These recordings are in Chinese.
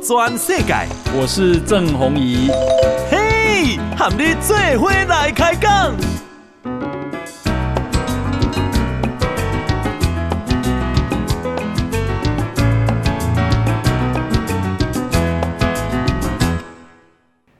转世界，我是郑弘仪。嘿，和你做伙来开讲。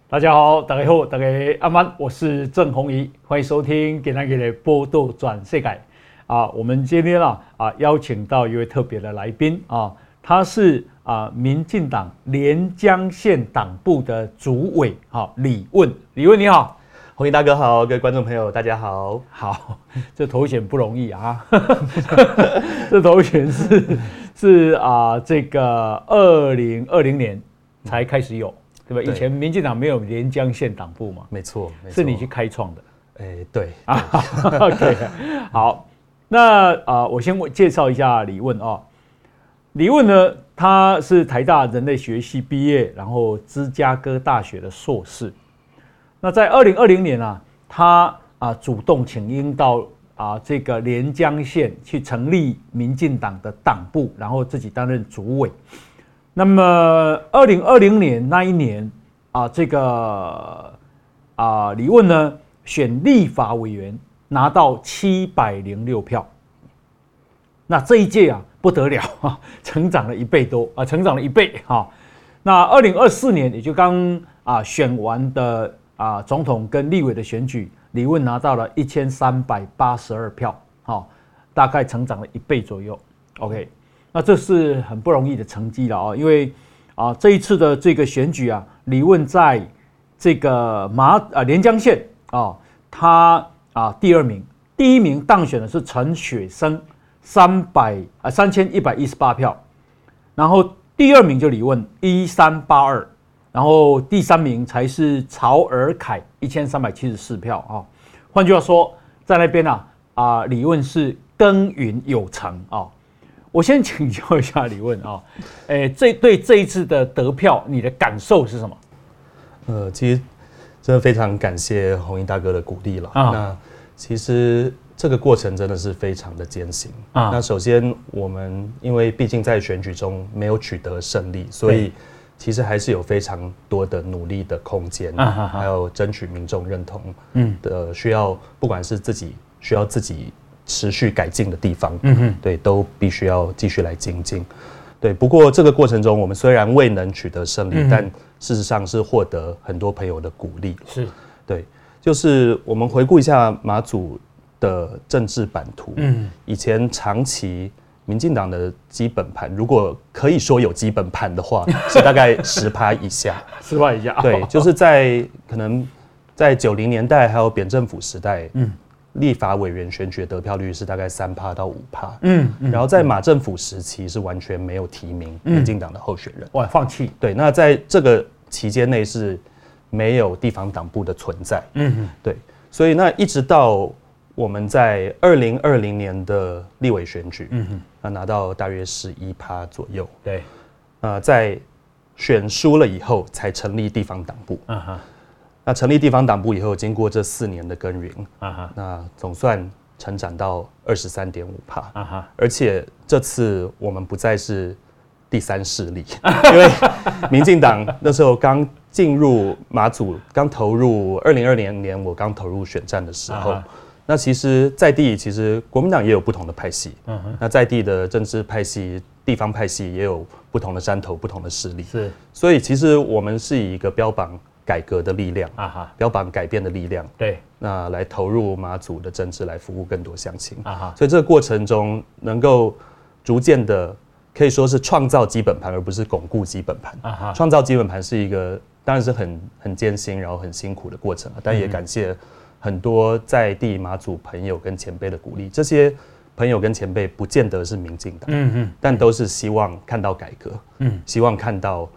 大家好，大家好，大家阿曼，我是郑弘仪，欢迎收听今天的报道全世界。啊，我们今天啊啊邀请到一位特别的来宾啊，他是啊民进党连江县党部的主委，好李问，李问你好，红衣大哥好，各位观众朋友大家好，好，这头衔不容易啊，这头衔是 是啊这个二零二零年才开始有。对吧？以前民进党没有连江县党部嘛？没错，是你去开创的。哎，对啊。OK，好，那啊，我先介绍一下李问啊。李问呢，他是台大人类学系毕业，然后芝加哥大学的硕士。那在二零二零年啊，他啊主动请缨到啊这个连江县去成立民进党的党部，然后自己担任主委。那么，二零二零年那一年啊，这个啊，李问呢选立法委员拿到七百零六票。那这一届啊不得了 啊，成长了一倍多啊，成长了一倍哈。那二零二四年也就刚啊选完的啊总统跟立委的选举，李问拿到了一千三百八十二票，好，大概成长了一倍左右。OK。那这是很不容易的成绩了啊，因为啊这一次的这个选举啊，李问在这个马啊连江县啊，他啊第二名，第一名当选的是陈雪生，三百啊三千一百一十八票，然后第二名就李问一三八二，然后第三名才是曹尔凯一千三百七十四票啊。换句话说，在那边啊啊李问是耕耘有成啊。我先请教一下李问啊，诶，这对这一次的得票，你的感受是什么？呃，其实真的非常感谢红衣大哥的鼓励了。啊，那其实这个过程真的是非常的艰辛啊。那首先我们因为毕竟在选举中没有取得胜利，所以其实还是有非常多的努力的空间，啊，还有争取民众认同，嗯的需要，不管是自己需要自己。持续改进的地方，嗯哼，对，都必须要继续来精进，对。不过这个过程中，我们虽然未能取得胜利，嗯、但事实上是获得很多朋友的鼓励。是，对，就是我们回顾一下马祖的政治版图，嗯，以前长期民进党的基本盘，如果可以说有基本盘的话，是大概十趴以下，十趴以下，对，就是在可能在九零年代还有扁政府时代，嗯。立法委员选举的得票率是大概三趴到五趴，嗯，然后在马政府时期是完全没有提名民进党的候选人，哇，放弃。对，那在这个期间内是没有地方党部的存在，嗯，对，所以那一直到我们在二零二零年的立委选举，嗯哼，那拿到大约十一趴左右，对，呃，在选输了以后才成立地方党部，啊哈。那成立地方党部以后，经过这四年的耕耘，啊哈，那总算成长到二十三点五趴，啊哈，而且这次我们不再是第三势力，因为民进党那时候刚进入马祖，刚投入二零二零年，我刚投入选战的时候，那其实在地其实国民党也有不同的派系，嗯哼，那在地的政治派系、地方派系也有不同的山头、不同的势力，是，所以其实我们是以一个标榜。改革的力量啊哈，标榜改变的力量，对，那来投入马祖的政治，来服务更多乡亲。啊哈，所以这个过程中能够逐渐的可以说是创造基本盘，而不是巩固基本盘。啊哈，创造基本盘是一个当然是很很艰辛，然后很辛苦的过程，但也感谢很多在地马祖朋友跟前辈的鼓励，这些朋友跟前辈不见得是民进党，嗯嗯，但都是希望看到改革，嗯，希望看到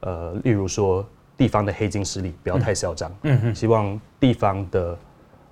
呃，例如说。地方的黑金势力不要太嚣张，嗯嗯，希望地方的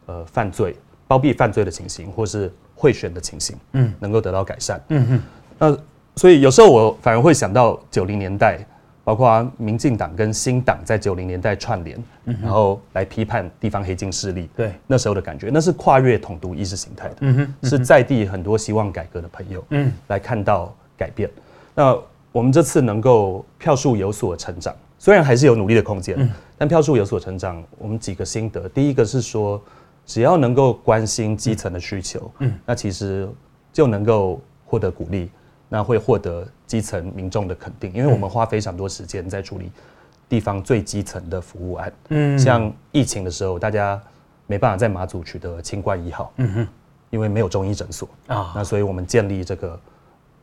呃犯罪、包庇犯罪的情形，或是贿选的情形，嗯，能够得到改善，嗯嗯。那所以有时候我反而会想到九零年代，包括民进党跟新党在九零年代串联，嗯，然后来批判地方黑金势力，对，那时候的感觉，那是跨越统独意识形态的，嗯哼，是在地很多希望改革的朋友，嗯，来看到改变。那我们这次能够票数有所成长，虽然还是有努力的空间，但票数有所成长，我们几个心得，第一个是说，只要能够关心基层的需求，嗯。那其实就能够获得鼓励，那会获得基层民众的肯定，因为我们花非常多时间在处理地方最基层的服务案，嗯，像疫情的时候，大家没办法在马祖取得清冠一号，嗯哼，因为没有中医诊所啊，那所以我们建立这个。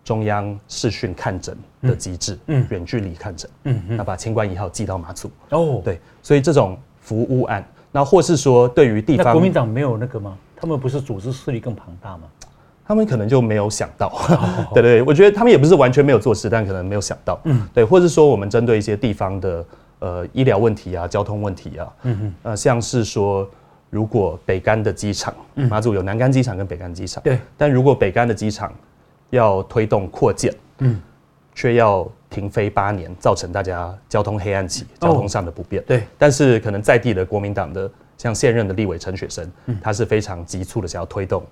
中央视讯看诊的机制，嗯，远距离看诊，嗯嗯，那把清冠一号寄到马祖，哦，对，所以这种服务案，那或是说对于地方，国民党没有那个吗？他们不是组织势力更庞大吗？他们可能就没有想到，对对，我觉得他们也不是完全没有做事，但可能没有想到，嗯，对，或者说我们针对一些地方的呃医疗问题啊、交通问题啊，嗯嗯，呃，像是说如果北竿的机场，马祖有南竿机场跟北竿机场，对，但如果北竿的机场要推动扩建，嗯，却要停飞八年，造成大家交通黑暗期，交通上的不便。哦、对，但是可能在地的国民党的，像现任的立委陈雪生，嗯、他是非常急促的想要推动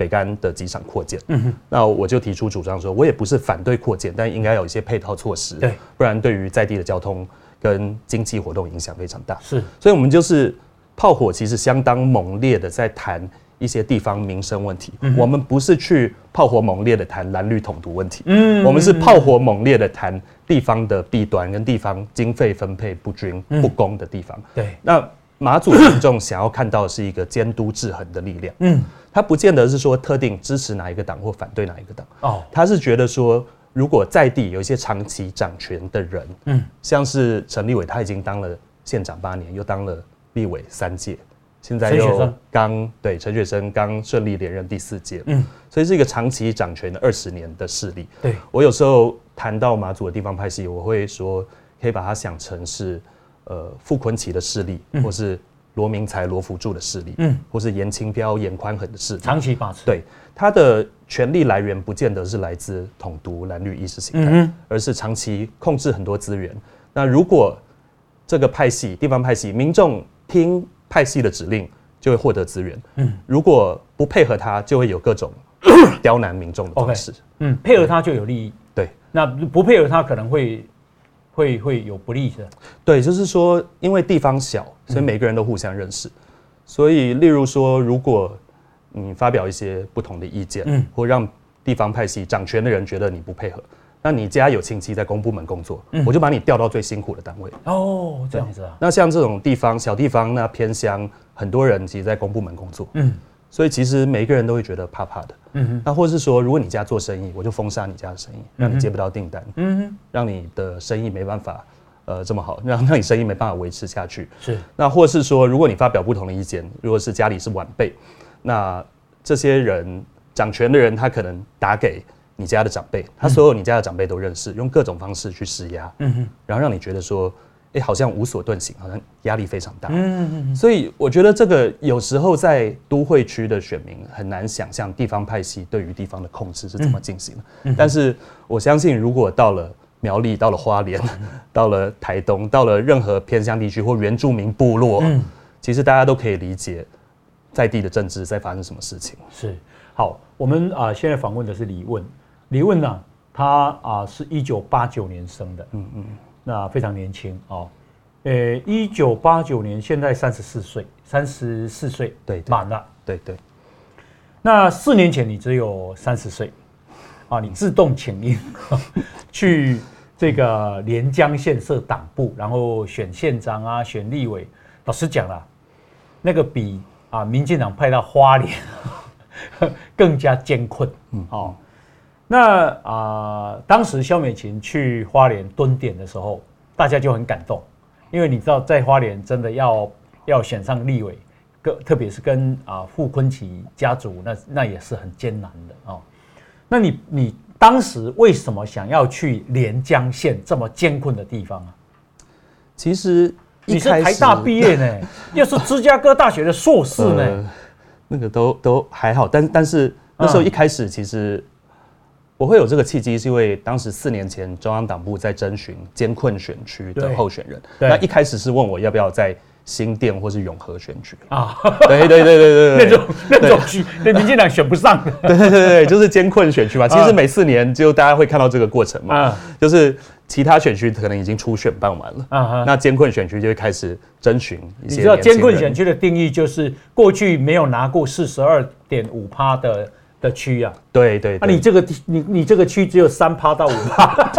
北竿的机场扩建。嗯哼，那我就提出主张说，我也不是反对扩建，但应该有一些配套措施，对，不然对于在地的交通跟经济活动影响非常大。是，所以我们就是炮火其实相当猛烈的在谈。一些地方民生问题，我们不是去炮火猛烈的谈蓝绿统独问题，嗯，我们是炮火猛烈的谈地方的弊端跟地方经费分配不均不公的地方。对，那马祖民众想要看到的是一个监督制衡的力量，嗯，他不见得是说特定支持哪一个党或反对哪一个党，哦，他是觉得说，如果在地有一些长期掌权的人，嗯，像是陈立伟，他已经当了县长八年，又当了立委三届。现在又刚对陈雪生刚顺利连任第四届，嗯，所以是一个长期掌权的二十年的势力。对，我有时候谈到马祖的地方派系，我会说可以把它想成是呃傅昆奇的势力，或是罗明才罗福助的势力，嗯，或是严清标严宽恒的势力，长期把持。对，他的权力来源不见得是来自统独蓝绿意识形态，而是长期控制很多资源。那如果这个派系地方派系民众听。派系的指令就会获得资源，嗯，如果不配合他，就会有各种刁难民众的方式，嗯，配合他就有利益，对，那不配合他可能会会会有不利的，对，就是说，因为地方小，所以每个人都互相认识，所以，例如说，如果你发表一些不同的意见，嗯，或让地方派系掌权的人觉得你不配合。那你家有亲戚在公部门工作，嗯、我就把你调到最辛苦的单位。哦，这样子啊。那像这种地方小地方，那偏乡很多人其实，在公部门工作。嗯。所以其实每一个人都会觉得怕怕的。嗯哼。那或是说，如果你家做生意，我就封杀你家的生意，让你接不到订单。嗯哼。让你的生意没办法，呃，这么好，让 让你生意没办法维持下去。是。那或是说，如果你发表不同的意见，如果是家里是晚辈，那这些人掌权的人，他可能打给。你家的长辈，他所有你家的长辈都认识，用各种方式去施压，嗯哼，然后让你觉得说，哎，好像无所遁形，好像压力非常大，嗯嗯，所以我觉得这个有时候在都会区的选民很难想象地方派系对于地方的控制是怎么进行的，但是我相信，如果到了苗栗，到了花莲，到了台东，到了任何偏乡地区或原住民部落，嗯，其实大家都可以理解在地的政治在发生什么事情。是，好，我们啊现在访问的是李问。李问呢，他啊是一九八九年生的，嗯嗯，那非常年轻哦，诶，一九八九年，现在三十四岁，三十四岁，对，满了，对对。那四年前你只有三十岁，啊，你自动请缨 去这个连江县设党部，然后选县长啊，选立委。老实讲了，那个比啊民进党派到花莲 更加艰困，嗯，哦。那啊、呃，当时萧美琴去花莲蹲点的时候，大家就很感动，因为你知道，在花莲真的要要选上立委，跟特别是跟啊傅昆奇家族，那那也是很艰难的哦。那你你当时为什么想要去连江县这么艰困的地方啊？其实你是台大毕业呢，又是芝加哥大学的硕士呢，呃、那个都都还好，但但是那时候一开始其实。我会有这个契机，是因为当时四年前中央党部在征询艰困选区的候选人，那一开始是问我要不要在新店或是永和选举。啊，对对对对对 那种那种区，那 民进党选不上。的，对对对对，就是艰困选区嘛。其实每四年就大家会看到这个过程嘛，就是其他选区可能已经初选办完了，啊，那艰困选区就会开始征询一些。你知道艰困选区的定义就是过去没有拿过四十二点五趴的的区啊，对对，那你这个你你这个区只有三趴到五趴，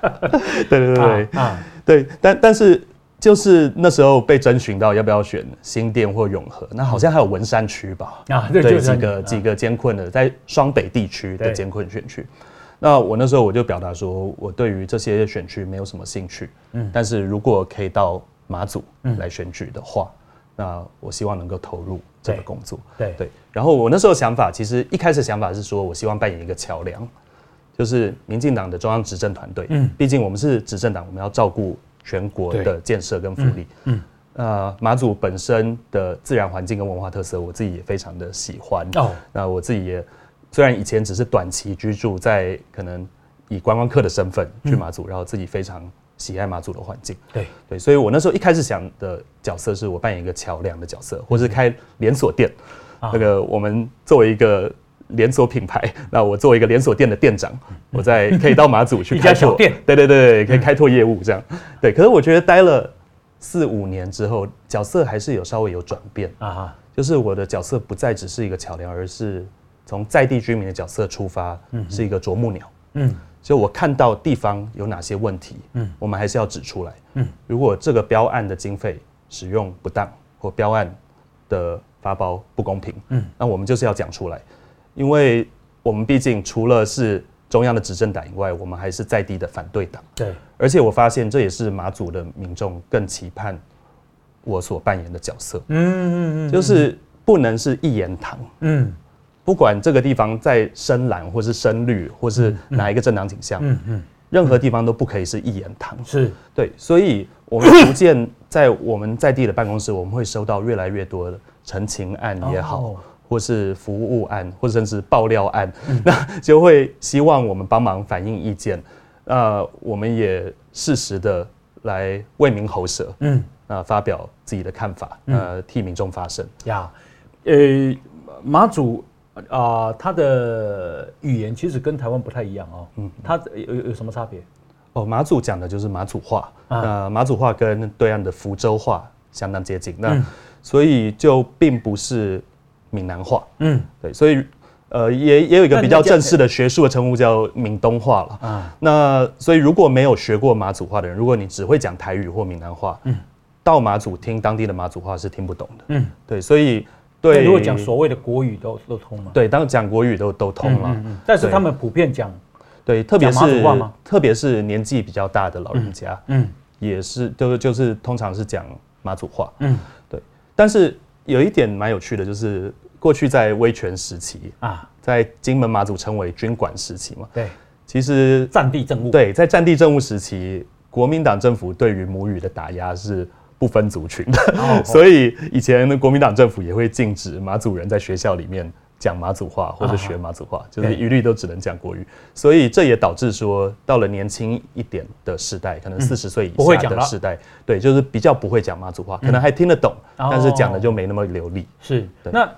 对对对对啊，对，但但是。就是那时候被征询到要不要选新店或永和，那好像还有文山区吧？啊，对，几个几个艰困的，在双北地区的艰困选区。那我那时候我就表达说，我对于这些选区没有什么兴趣。嗯，但是如果可以到马祖来选举的话，那我希望能够投入这个工作。对对。然后我那时候想法，其实一开始想法是说我希望扮演一个桥梁，就是民进党的中央执政团队。嗯，毕竟我们是执政党，我们要照顾。全国的建设跟福利，嗯，呃，马祖本身的自然环境跟文化特色，我自己也非常的喜欢。哦，那我自己也虽然以前只是短期居住在，可能以观光客的身份去马祖，然后自己非常喜爱马祖的环境。对对，所以我那时候一开始想的角色是我扮演一个桥梁的角色，或是开连锁店。那个我们作为一个。连锁品牌，那我作为一个连锁店的店长，我在可以到马祖去开拓店，对对对，可以开拓业务这样，对。可是我觉得待了四五年之后，角色还是有稍微有转变啊，就是我的角色不再只是一个桥梁，而是从在地居民的角色出发，是一个啄木鸟，嗯，就我看到地方有哪些问题，嗯，我们还是要指出来，嗯，如果这个标案的经费使用不当，或标案的发包不公平，嗯，那我们就是要讲出来。因为我们毕竟除了是中央的执政党以外，我们还是在地的反对党。对，而且我发现这也是马祖的民众更期盼我所扮演的角色。嗯嗯嗯，就是不能是一言堂。嗯，不管这个地方在深蓝或是深绿，或是哪一个政党倾向，嗯嗯，任何地方都不可以是一言堂。是对，所以我们逐渐在我们在地的办公室，我们会收到越来越多的陈情案也好。或是服务案，或者甚至爆料案，嗯、那就会希望我们帮忙反映意见。呃，我们也适时的来为民喉舌，嗯，啊、呃，发表自己的看法，呃，替民众发声。呀，呃，马祖啊，它、呃、的语言其实跟台湾不太一样哦。嗯，它有有什么差别？哦，马祖讲的就是马祖话，啊、呃，马祖话跟对岸的福州话相当接近，那、嗯、所以就并不是。闽南话，嗯，对，所以，呃，也也有一个比较正式的学术的称呼叫闽东话了。啊。那所以如果没有学过马祖话的人，如果你只会讲台语或闽南话，嗯，到马祖听当地的马祖话是听不懂的，嗯，对，所以对，如果讲所谓的国语都都通吗？对，当讲国语都都通了，但是他们普遍讲，对，特别是特别是年纪比较大的老人家，嗯，也是就是就是通常是讲马祖话，嗯，对，但是有一点蛮有趣的，就是。过去在威权时期啊，在金门马祖称为军管时期嘛。对，其实战地政务。对，在战地政务时期，国民党政府对于母语的打压是不分族群的，哦、所以以前的国民党政府也会禁止马祖人在学校里面讲马祖话或者学马祖话，啊、就是一律都只能讲国语。所以这也导致说，到了年轻一点的世代，可能四十岁以下的世代，嗯、对，就是比较不会讲马祖话，可能还听得懂，嗯、但是讲的就没那么流利。是，那。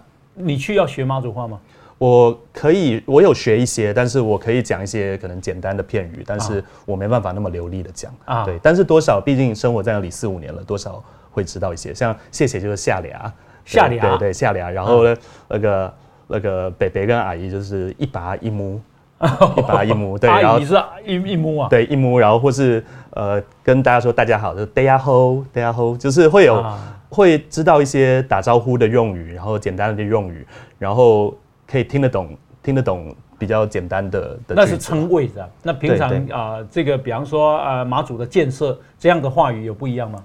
你去要学马祖话吗？我可以，我有学一些，但是我可以讲一些可能简单的片语，但是我没办法那么流利的讲啊。对，但是多少，毕竟生活在那里四五年了，多少会知道一些。像谢谢就是下俩，下俩，对对下俩。然后呢，那个那个北北跟阿姨就是一拔一摸，一拔一摸。对，然后是一一摸啊，对一摸，然后或是呃跟大家说大家好，就是大家好，大家好，就是会有。会知道一些打招呼的用语，然后简单的用语，然后可以听得懂，听得懂比较简单的。的那是称谓的？那平常啊、呃，这个比方说啊、呃，马祖的建设这样的话语有不一样吗？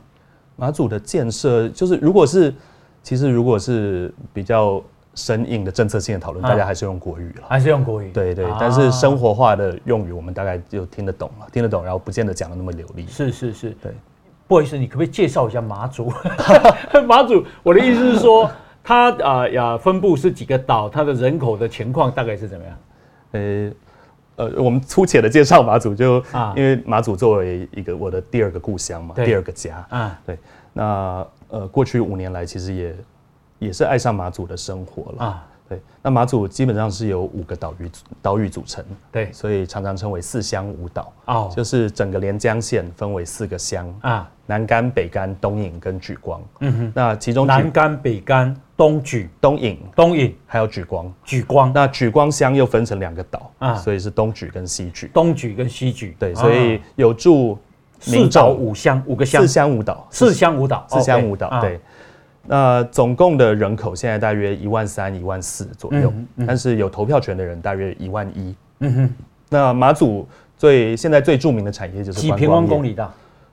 马祖的建设就是，如果是其实如果是比较生硬的政策性的讨论，啊、大家还是用国语了，还是用国语。对对，啊、但是生活化的用语，我们大概就听得懂了，听得懂，然后不见得讲的那么流利。是是是，对。不好意思，你可不可以介绍一下马祖？马祖，我的意思是说，它啊呀分布是几个岛，它的人口的情况大概是怎么样？呃呃，我们粗浅的介绍马祖，就因为马祖作为一个我的第二个故乡嘛，第二个家啊，对。那呃过去五年来，其实也也是爱上马祖的生活了啊。对，那马祖基本上是由五个岛屿岛屿组成，对，所以常常称为四乡五岛。哦，就是整个连江县分为四个乡啊，南竿、北竿、东引跟莒光。嗯哼，那其中南竿、北竿、东举、东引、东引还有举光。举光，那举光乡又分成两个岛啊，所以是东举跟西举。东举跟西举，对，所以有住四岛五乡五个乡，四乡五岛，四乡五岛，四乡五岛，对。那总共的人口现在大约一万三、一万四左右，但是有投票权的人大约一万一。嗯哼。那马祖最现在最著名的产业就是几平方公里大？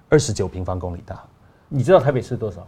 二十九平方公里大。你知道台北市多少？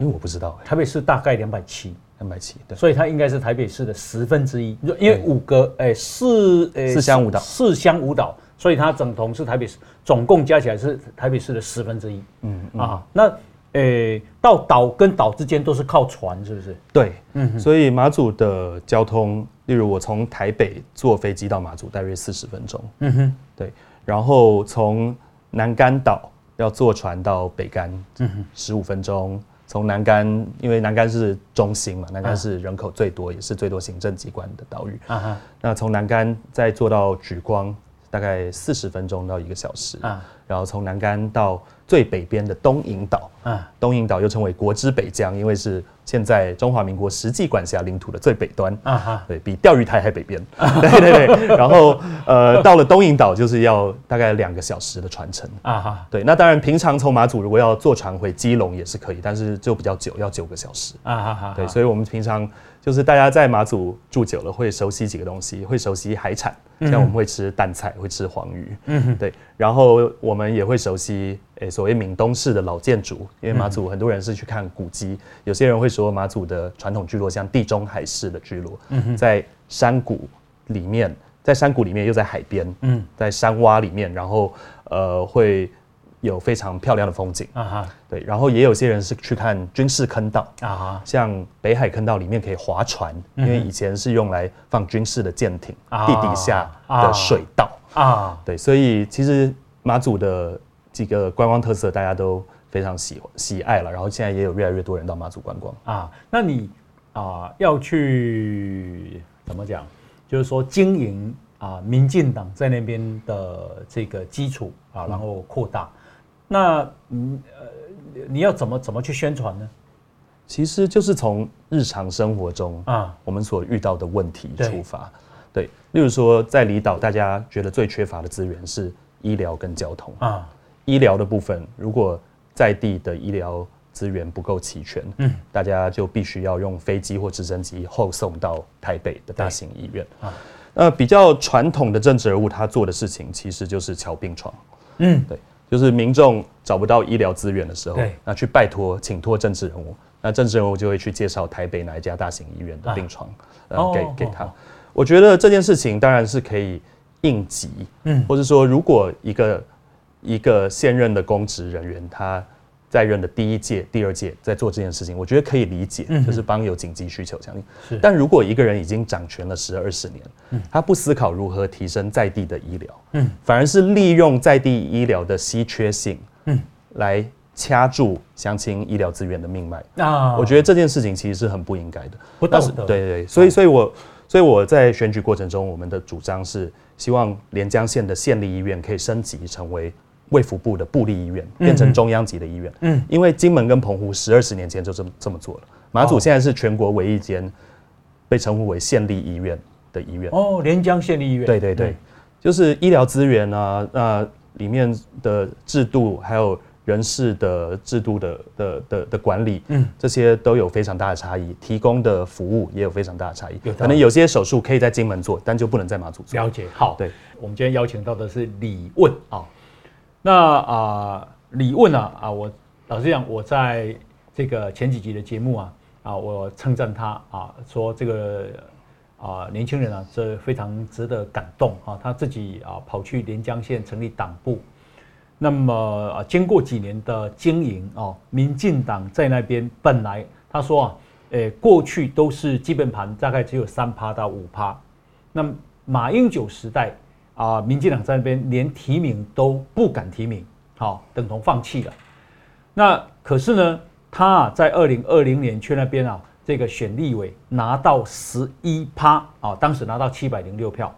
因为我不知道、欸。台北市大概两百七，两百七。对。所以它应该是台北市的十分之一。因为五个诶、欸、四四乡五岛，四乡五岛，所以它整同是台北市，总共加起来是台北市的十分之一。嗯，嗯啊，那。诶、欸，到岛跟岛之间都是靠船，是不是？对，嗯哼，所以马祖的交通，例如我从台北坐飞机到马祖，大约四十分钟，嗯哼，对，然后从南竿岛要坐船到北竿，嗯哼，十五分钟，从南竿，因为南竿是中心嘛，南竿是人口最多，啊、也是最多行政机关的岛屿，啊哈，那从南竿再坐到莒光，大概四十分钟到一个小时，啊，然后从南竿到。最北边的东引岛，啊，东引岛又称为国之北疆，因为是现在中华民国实际管辖领土的最北端，啊哈，对，比钓鱼台还北边，对对对。然后呃，到了东引岛就是要大概两个小时的船程，啊哈，对。那当然，平常从马祖如果要坐船回基隆也是可以，但是就比较久，要九个小时，啊哈哈。对，所以我们平常就是大家在马祖住久了，会熟悉几个东西，会熟悉海产，像我们会吃淡菜，会吃黄鱼，对。然后我们也会熟悉。诶，所谓闽东式的老建筑，因为马祖很多人是去看古迹，有些人会说马祖的传统聚落像地中海式的聚落，在山谷里面，在山谷里面又在海边，在山洼里面，然后呃会有非常漂亮的风景啊哈，对，然后也有些人是去看军事坑道啊哈，像北海坑道里面可以划船，因为以前是用来放军事的舰艇，地底下的水道啊，对，所以其实马祖的。几个观光特色大家都非常喜喜爱了，然后现在也有越来越多人到马祖观光啊。那你啊要去怎么讲？就是说经营啊，民进党在那边的这个基础啊，然后扩大。嗯、那嗯呃，你要怎么怎么去宣传呢？其实就是从日常生活中啊，我们所遇到的问题出发。对，对，例如说在离岛，大家觉得最缺乏的资源是医疗跟交通啊。医疗的部分，如果在地的医疗资源不够齐全，嗯，大家就必须要用飞机或直升机后送到台北的大型医院啊。那比较传统的政治人物，他做的事情其实就是乔病床，嗯，对，就是民众找不到医疗资源的时候，对，那去拜托请托政治人物，那政治人物就会去介绍台北哪一家大型医院的病床，啊、呃，给给他。哦、我觉得这件事情当然是可以应急，嗯，或者说如果一个。一个现任的公职人员，他在任的第一届、第二届在做这件事情，我觉得可以理解，就是帮有紧急需求相应。是，但如果一个人已经掌权了十二十年，他不思考如何提升在地的医疗，嗯，反而是利用在地医疗的稀缺性，嗯，来掐住乡亲医疗资源的命脉。啊，我觉得这件事情其实是很不应该的，不道德。对对对，所以所以我所以我在选举过程中，我们的主张是希望连江县的县立医院可以升级成为。卫福部的部立医院变成中央级的医院，嗯，因为金门跟澎湖十二十年前就这么这么做了。马祖现在是全国唯一间被称呼为县立医院的医院。哦，连江县立医院。对对对，就是医疗资源啊，那里面的制度还有人事的制度的的的的管理，嗯，这些都有非常大的差异，提供的服务也有非常大的差异。可能有些手术可以在金门做，但就不能在马祖做。了解。好，对，我们今天邀请到的是李问啊。那啊，李问啊啊，我老实讲，我在这个前几集的节目啊啊，我称赞他啊，说这个啊年轻人啊，这非常值得感动啊，他自己啊跑去连江县成立党部，那么啊经过几年的经营啊，民进党在那边本来他说啊，诶过去都是基本盘大概只有三趴到五趴，那马英九时代。啊，民进党在那边连提名都不敢提名，好，等同放弃了。那可是呢，他啊在二零二零年去那边啊，这个选立委拿到十一趴啊，当时拿到七百零六票。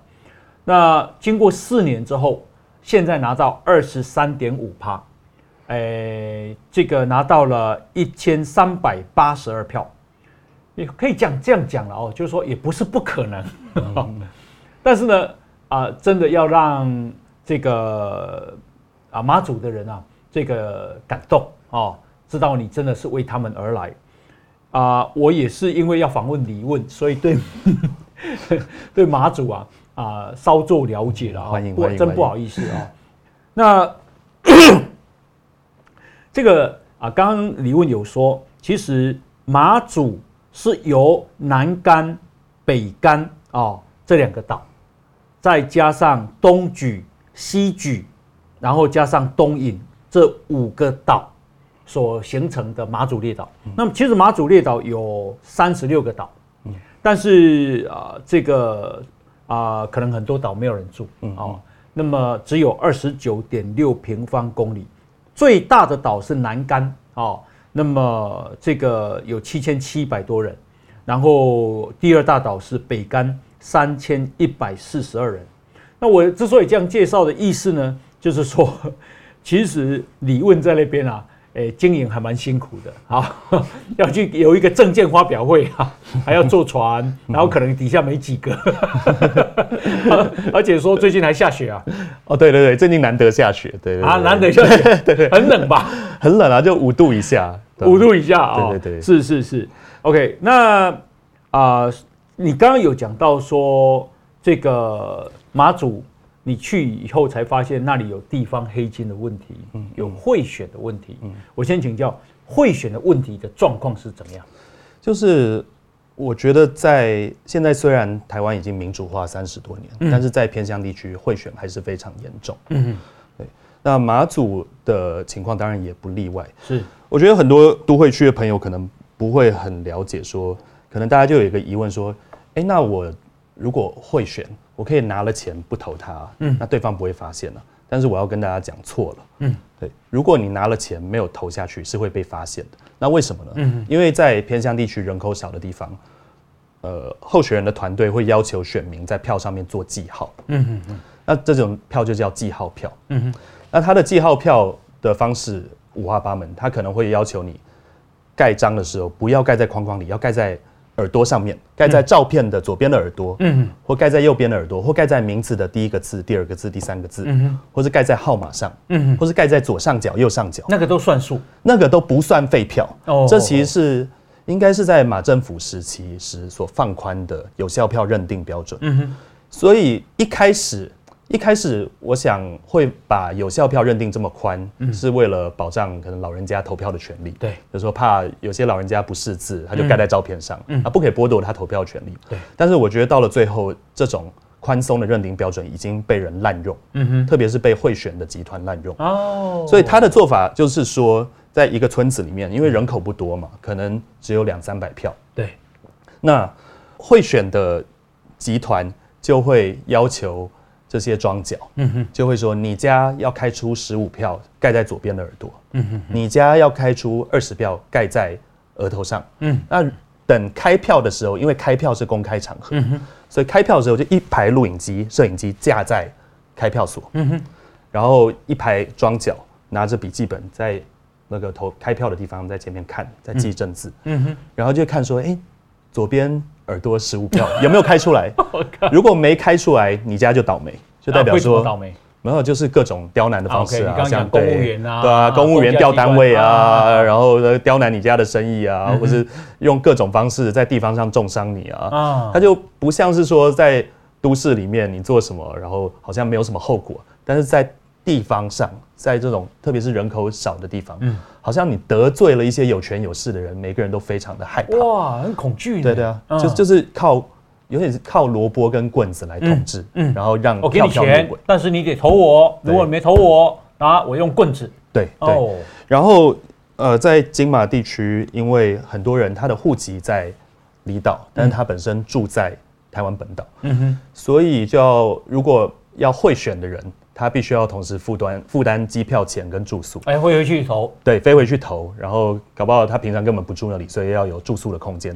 那经过四年之后，现在拿到二十三点五趴，诶，这个拿到了一千三百八十二票，也可以讲这样讲了哦，就是说也不是不可能，嗯、但是呢，啊，真的要让这个啊马祖的人啊，这个感动哦，知道你真的是为他们而来啊，我也是因为要访问李问，所以对 对马祖啊。啊，稍作了解了啊，欢迎，欢迎，真不好意思啊。那 这个啊，刚刚李问有说，其实马祖是由南干、北干啊这两个岛，再加上东莒、西莒，然后加上东引这五个岛所形成的马祖列岛。那么，其实马祖列岛有三十六个岛，但是啊，这个。啊、呃，可能很多岛没有人住，嗯，哦，那么只有二十九点六平方公里，最大的岛是南竿，哦，那么这个有七千七百多人，然后第二大岛是北竿，三千一百四十二人。那我之所以这样介绍的意思呢，就是说，其实李问在那边啊。诶，经营还蛮辛苦的，啊，要去有一个证件发表会啊，还要坐船，然后可能底下没几个，而且说最近还下雪啊，哦，对对对，最近难得下雪，对对，啊，难得下雪，对对，很冷吧？很冷啊，就五度以下，五度以下啊，对对对，是是是，OK，那啊，你刚刚有讲到说这个马祖。你去以后才发现那里有地方黑金的问题，嗯有贿选的问题。嗯我先请教，贿选的问题的状况是怎么样？就是我觉得在现在虽然台湾已经民主化三十多年，但是在偏乡地区贿选还是非常严重。嗯，对。那马祖的情况当然也不例外。是，我觉得很多都会区的朋友可能不会很了解，说可能大家就有一个疑问说，哎，那我如果贿选？我可以拿了钱不投他，嗯，那对方不会发现了。但是我要跟大家讲错了，嗯，对。如果你拿了钱没有投下去，是会被发现的。那为什么呢？嗯，因为在偏乡地区人口少的地方，呃，候选人的团队会要求选民在票上面做记号，嗯嗯嗯。那这种票就叫记号票，嗯哼。那他的记号票的方式五花八门，他可能会要求你盖章的时候不要盖在框框里，要盖在。耳朵上面盖在照片的左边的耳朵，嗯，或盖在右边的耳朵，或盖在名字的第一个字、第二个字、第三个字，嗯，或是盖在号码上，嗯，或是盖在左上角、右上角，那个都算数，那个都不算废票。哦，这其实是应该是在马政府时期时所放宽的有效票认定标准。嗯哼，所以一开始。一开始我想会把有效票认定这么宽，是为了保障可能老人家投票的权利。对，就是说怕有些老人家不识字，他就盖在照片上，啊，不可以剥夺他投票权利。对，但是我觉得到了最后，这种宽松的认定标准已经被人滥用，嗯哼，特别是被贿选的集团滥用。哦，所以他的做法就是说，在一个村子里面，因为人口不多嘛，可能只有两三百票。对，那贿选的集团就会要求。这些庄脚，嗯哼，就会说你家要开出十五票盖在左边的耳朵，嗯哼，你家要开出二十票盖在额头上，嗯，那等开票的时候，因为开票是公开场合，嗯哼，所以开票的时候就一排录影机、摄影机架在开票所，嗯哼，然后一排庄脚拿着笔记本在那个投开票的地方在前面看，在记正字，嗯哼，然后就看说，哎，左边。耳朵十五票 有没有开出来？如果没开出来，你家就倒霉，就代表说倒霉。没有，就是各种刁难的方式啊，像公务员啊，对啊，公务员调单位啊，然后刁难你家的生意啊，或是用各种方式在地方上重伤你啊。他就不像是说在都市里面你做什么，然后好像没有什么后果，但是在地方上，在这种特别是人口少的地方，嗯。好像你得罪了一些有权有势的人，每个人都非常的害怕，哇，很恐惧。对对啊，就就是靠，有点是靠萝卜跟棍子来统治，嗯，然后让我给你钱，但是你得投我，如果你没投我，啊，我用棍子。对对。然后呃，在金马地区，因为很多人他的户籍在离岛，但是他本身住在台湾本岛，嗯哼，所以就要如果要贿选的人，他必须要同时负担负担机票钱跟住宿。哎，飞回去投？对，飞回去投，然后搞不好他平常根本不住那里，所以要有住宿的空间。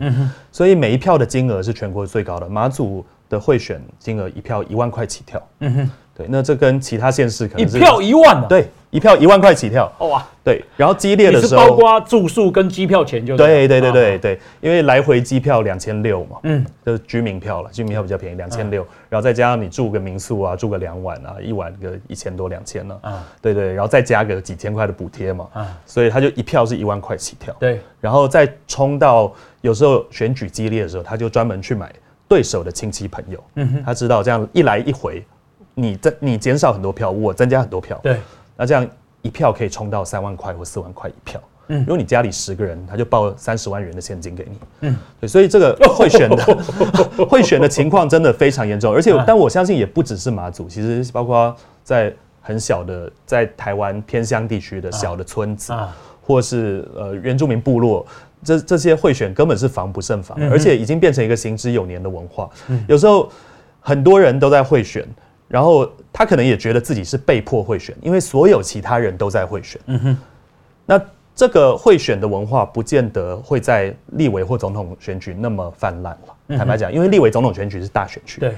所以每一票的金额是全国最高的，马祖的贿选金额一票一万块起跳。嗯哼。对，那这跟其他县市可能是一票一万啊。对。一票一万块起跳，哇！对，然后激烈的时候，包括住宿跟机票钱就对对对对对，因为来回机票两千六嘛，嗯，就是居民票了，居民票比较便宜，两千六，然后再加上你住个民宿啊，住个两晚啊，一晚个一千多两千呢，啊，对对，然后再加个几千块的补贴嘛，啊，所以他就一票是一万块起跳，对，然后再冲到有时候选举激烈的时候，他就专门去买对手的亲戚朋友，嗯哼，他知道这样一来一回，你增你减少很多票，我增加很多票，对，那这样。一票可以冲到三万块或四万块一票。嗯，如果你家里十个人，他就报三十万元的现金给你。嗯，对，所以这个 贿选的贿选的情况真的非常严重，而且，但我相信也不只是马祖，其实包括在很小的在台湾偏乡地区的小的村子，或是呃原住民部落，这这些贿选根本是防不胜防，而且已经变成一个行之有年的文化。有时候很多人都在贿选。然后他可能也觉得自己是被迫贿选，因为所有其他人都在贿选。嗯哼，那这个贿选的文化不见得会在立委或总统选举那么泛滥了。坦白讲，因为立委总统选举是大选区。对，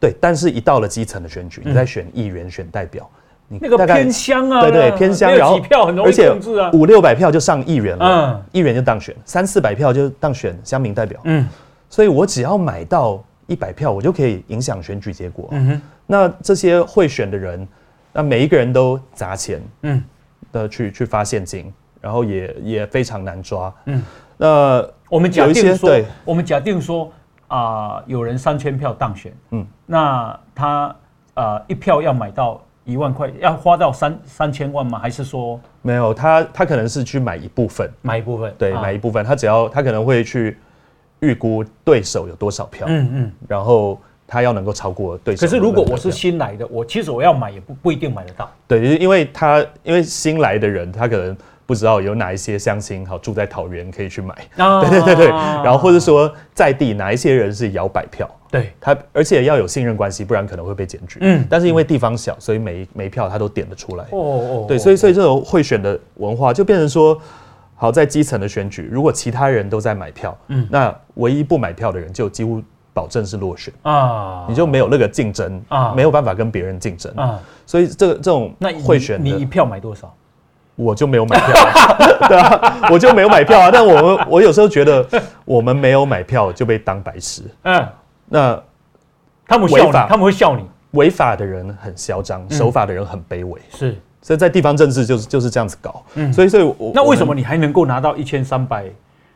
对，但是一到了基层的选举，你在选议员、选代表，你那个偏乡啊，对对，偏乡，然后而且五六百票就上议员了，议员就当选，三四百票就当选乡民代表。嗯，所以我只要买到一百票，我就可以影响选举结果。嗯哼。那这些贿选的人，那每一个人都砸钱，嗯，的去去发现金，然后也也非常难抓，嗯。那我们假定说，我们假定说啊，有人三千票当选，嗯，那他啊一票要买到一万块，要花到三三千万吗？还是说没有？他他可能是去买一部分，买一部分，对，买一部分。他只要他可能会去预估对手有多少票，嗯嗯，然后。他要能够超过对手。可是如果我是新来的，我其实我要买也不不一定买得到。对，因为他因为新来的人，他可能不知道有哪一些乡亲好住在桃园可以去买。啊，对对对对。然后或者说在地哪一些人是摇摆票。对。他而且要有信任关系，不然可能会被检举。嗯。但是因为地方小，所以每每票他都点得出来。哦哦。对，所以所以这种贿选的文化就变成说，好在基层的选举，如果其他人都在买票，嗯，那唯一不买票的人就几乎。保证是落选啊，你就没有那个竞争啊，没有办法跟别人竞争啊，所以这个这种贿选，你一票买多少？我就没有买票，对啊，我就没有买票啊。但我们我有时候觉得，我们没有买票就被当白痴。嗯，那他们违法，他们会笑你。违法的人很嚣张，守法的人很卑微。是，所以在地方政治就是就是这样子搞。嗯，所以所以，我那为什么你还能够拿到一千三百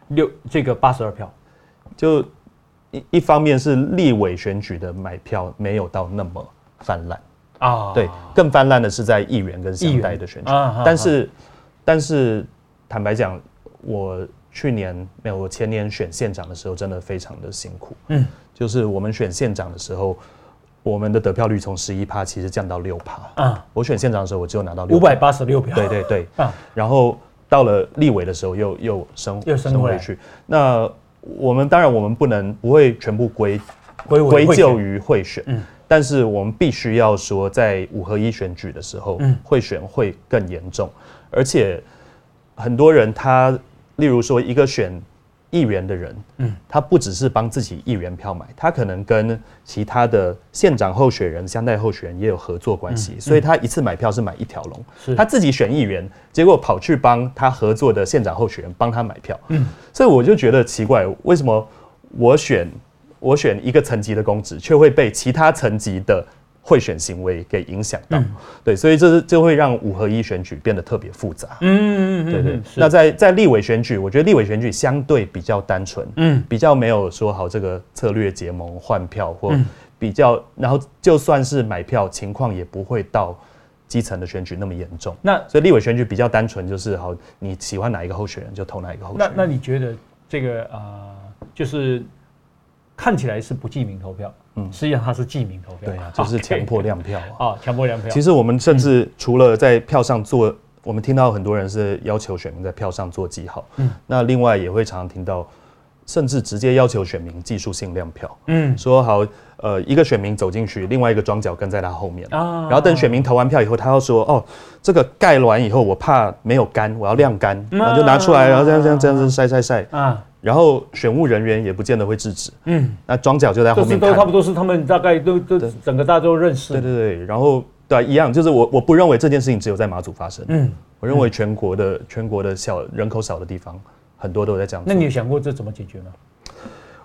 六这个八十二票？就。一一方面是立委选举的买票没有到那么泛滥。啊，对，更泛滥的是在议员跟乡代的选举，但是但是坦白讲，我去年没有，我前年选县长的时候真的非常的辛苦，嗯，就是我们选县长的时候，我们的得票率从十一趴其实降到六趴。啊，我选县长的时候我只有拿到五百八十六票，对对对，啊。然后到了立委的时候又又升又升回去，那。我们当然，我们不能不会全部归归咎于贿选，嗯，但是我们必须要说，在五合一选举的时候，嗯，贿选会更严重，而且很多人他，例如说一个选。议员的人，嗯，他不只是帮自己议员票买，他可能跟其他的县长候选人、乡代候选人也有合作关系，所以他一次买票是买一条龙。是。他自己选议员，结果跑去帮他合作的县长候选人帮他买票，嗯，所以我就觉得奇怪，为什么我选我选一个层级的公职，却会被其他层级的贿选行为给影响到，嗯、对，所以这是就会让五合一选举变得特别复杂。嗯嗯嗯，对对。是那在在立委选举，我觉得立委选举相对比较单纯，嗯，比较没有说好这个策略结盟换票或比较，嗯、然后就算是买票情况也不会到基层的选举那么严重。那所以立委选举比较单纯，就是好你喜欢哪一个候选人就投哪一个候选人。那那你觉得这个啊、呃，就是看起来是不记名投票？嗯，实际上它是记名投票，对啊，就是强迫亮票啊，强迫亮票。其实我们甚至除了在票上做，我们听到很多人是要求选民在票上做记号，嗯，那另外也会常常听到甚至直接要求选民技术性亮票，嗯，说好，呃，一个选民走进去，另外一个庄脚跟在他后面，啊。然后等选民投完票以后，他要说，哦，这个盖完以后，我怕没有干，我要晾干，然后就拿出来，然后这样这样这样子晒晒晒，啊，然后选务人员也不见得会制止，嗯，那庄脚就在后就是面看，都差不多是他们大概都都整个大家都认识，对对对，然后对、啊、一样，就是我我不认为这件事情只有在马祖发生，嗯，我认为全国的全国的小人口少的地方，很多都在这样。那你有想过这怎么解决吗？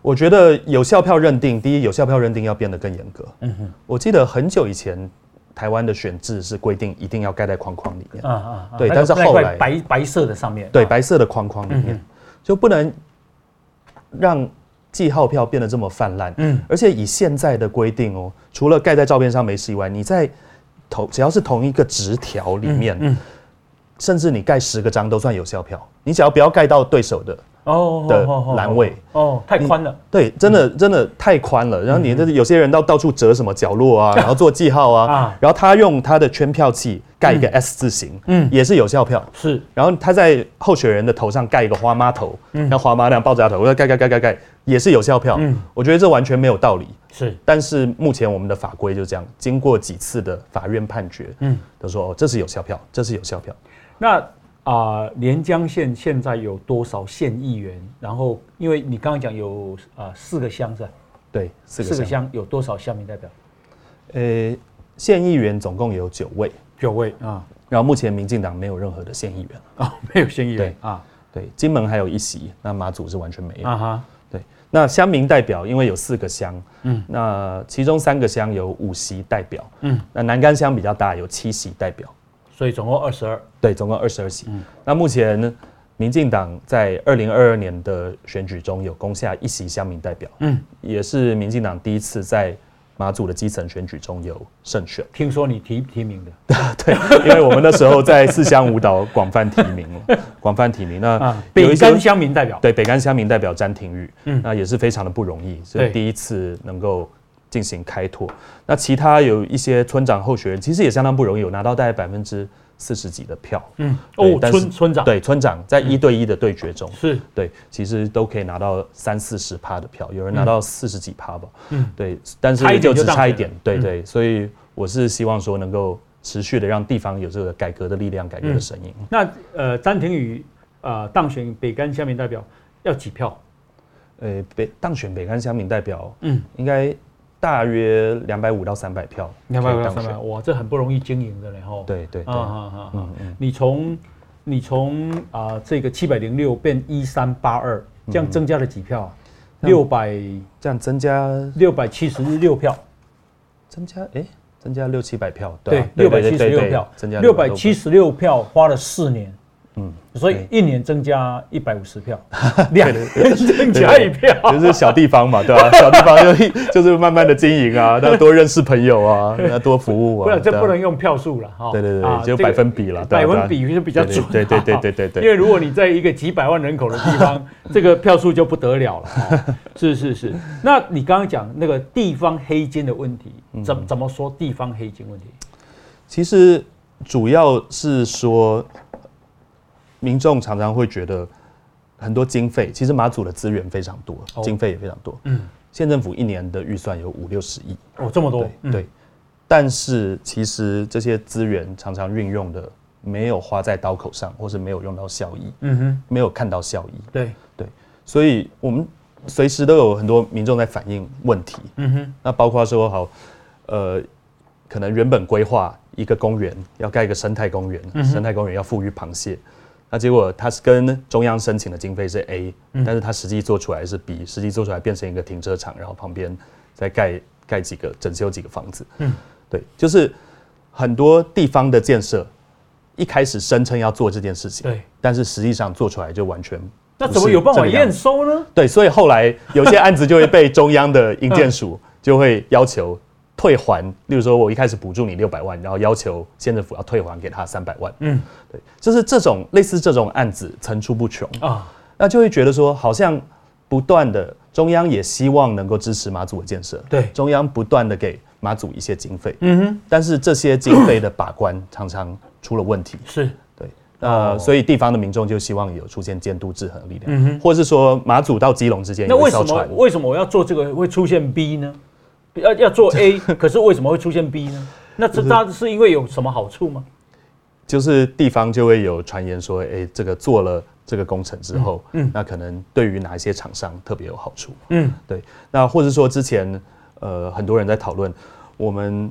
我觉得有效票认定，第一，有效票认定要变得更严格。嗯哼，我记得很久以前，台湾的选制是规定一定要盖在框框里面。啊啊，对，但是后来白白色的上面，对，啊白色的框框里面，就不能让记号票变得这么泛滥。嗯，而且以现在的规定哦，除了盖在照片上没事以外，你在同只要是同一个纸条里面，嗯，甚至你盖十个章都算有效票，你只要不要盖到对手的。哦的栏位哦，太宽了。对，真的真的太宽了。然后你这有些人到到处折什么角落啊，然后做记号啊，然后他用他的圈票器盖一个 S 字形，嗯，也是有效票。是，然后他在候选人的头上盖一个花妈头，像花妈那样抱着他头，我要盖盖盖盖盖盖，也是有效票。嗯，我觉得这完全没有道理。是，但是目前我们的法规就这样，经过几次的法院判决，嗯，都说哦，这是有效票，这是有效票。那。啊，连江县现在有多少县议员？然后，因为你刚刚讲有啊四个乡是吧？对，四个乡有多少乡民代表？呃，县议员总共有九位，九位啊。然后目前民进党没有任何的县议员啊，没有县议员。对啊，对，金门还有一席，那马祖是完全没有。啊哈，对，那乡民代表因为有四个乡，嗯，那其中三个乡有五席代表，嗯，那南竿乡比较大，有七席代表。所以总共二十二，对，总共二十二席。嗯、那目前，民进党在二零二二年的选举中有攻下一席乡民代表，嗯，也是民进党第一次在马祖的基层选举中有胜选。听说你提提名的，对，因为我们那时候在四乡五岛广泛提名了，广泛提名。那、啊、北竿乡民代表，对，北竿乡民代表詹廷玉，嗯，那也是非常的不容易，所以第一次能够。进行开拓，那其他有一些村长候选人，其实也相当不容易，有拿到大概百分之四十几的票。嗯，哦，村村长对村长在一对一的对决中，是对，其实都可以拿到三四十趴的票，有人拿到四十几趴吧。嗯，对，但是也就只差一点，对对，所以我是希望说能够持续的让地方有这个改革的力量，改革的声音。那呃，詹廷宇呃当选北竿乡民代表要几票？呃，北当选北竿乡民代表，嗯，应该。大约两百五到三百票，两百五到三百，哇，这很不容易经营的嘞吼。对对对，嗯嗯，你从你从啊这个七百零六变一三八二，这样增加了几票？六百，这样增加六百七十六票，增加哎，增加六七百票，对，六百七十六票，增加六百七十六票，花了四年。嗯，所以一年增加一百五十票，两年增加一票，就是小地方嘛，对吧？小地方就 就是慢慢的经营啊，那多认识朋友啊，那多服务啊。不，这不能用票数了哈。对对对，就百分比了，百分比就比较准。对对对对对对。因为如果你在一个几百万人口的地方，这个票数就不得了了。是是是，那你刚刚讲那个地方黑金的问题，怎怎么说地方黑金问题？其实主要是说。民众常常会觉得很多经费，其实马祖的资源非常多，经费也非常多。嗯，县政府一年的预算有五六十亿。哦，这么多。对，但是其实这些资源常常运用的没有花在刀口上，或是没有用到效益。嗯哼，没有看到效益。对对，所以我们随时都有很多民众在反映问题。嗯哼，那包括说好，呃，可能原本规划一个公园要盖一个生态公园，生态公园要复育螃蟹。那结果他是跟中央申请的经费是 A，但是他实际做出来是 B，实际做出来变成一个停车场，然后旁边再盖盖几个整修几个房子。嗯，对，就是很多地方的建设一开始声称要做这件事情，对，但是实际上做出来就完全那怎么有办法验收呢？对，所以后来有些案子就会被中央的营建署就会要求。退还，例如说，我一开始补助你六百万，然后要求县政府要退还给他三百万。嗯，对，就是这种类似这种案子层出不穷。啊，那就会觉得说，好像不断的中央也希望能够支持马祖的建设，对，中央不断的给马祖一些经费，嗯哼，但是这些经费的把关常常出了问题，是，对，呃，所以地方的民众就希望有出现监督制衡的力量，嗯、或是说马祖到基隆之间。那为什么为什么我要做这个会出现 B 呢？要要做 A，可是为什么会出现 B 呢？那这大是因为有什么好处吗？就是地方就会有传言说，哎、欸，这个做了这个工程之后，嗯，嗯那可能对于哪一些厂商特别有好处，嗯，对。那或者说之前，呃，很多人在讨论，我们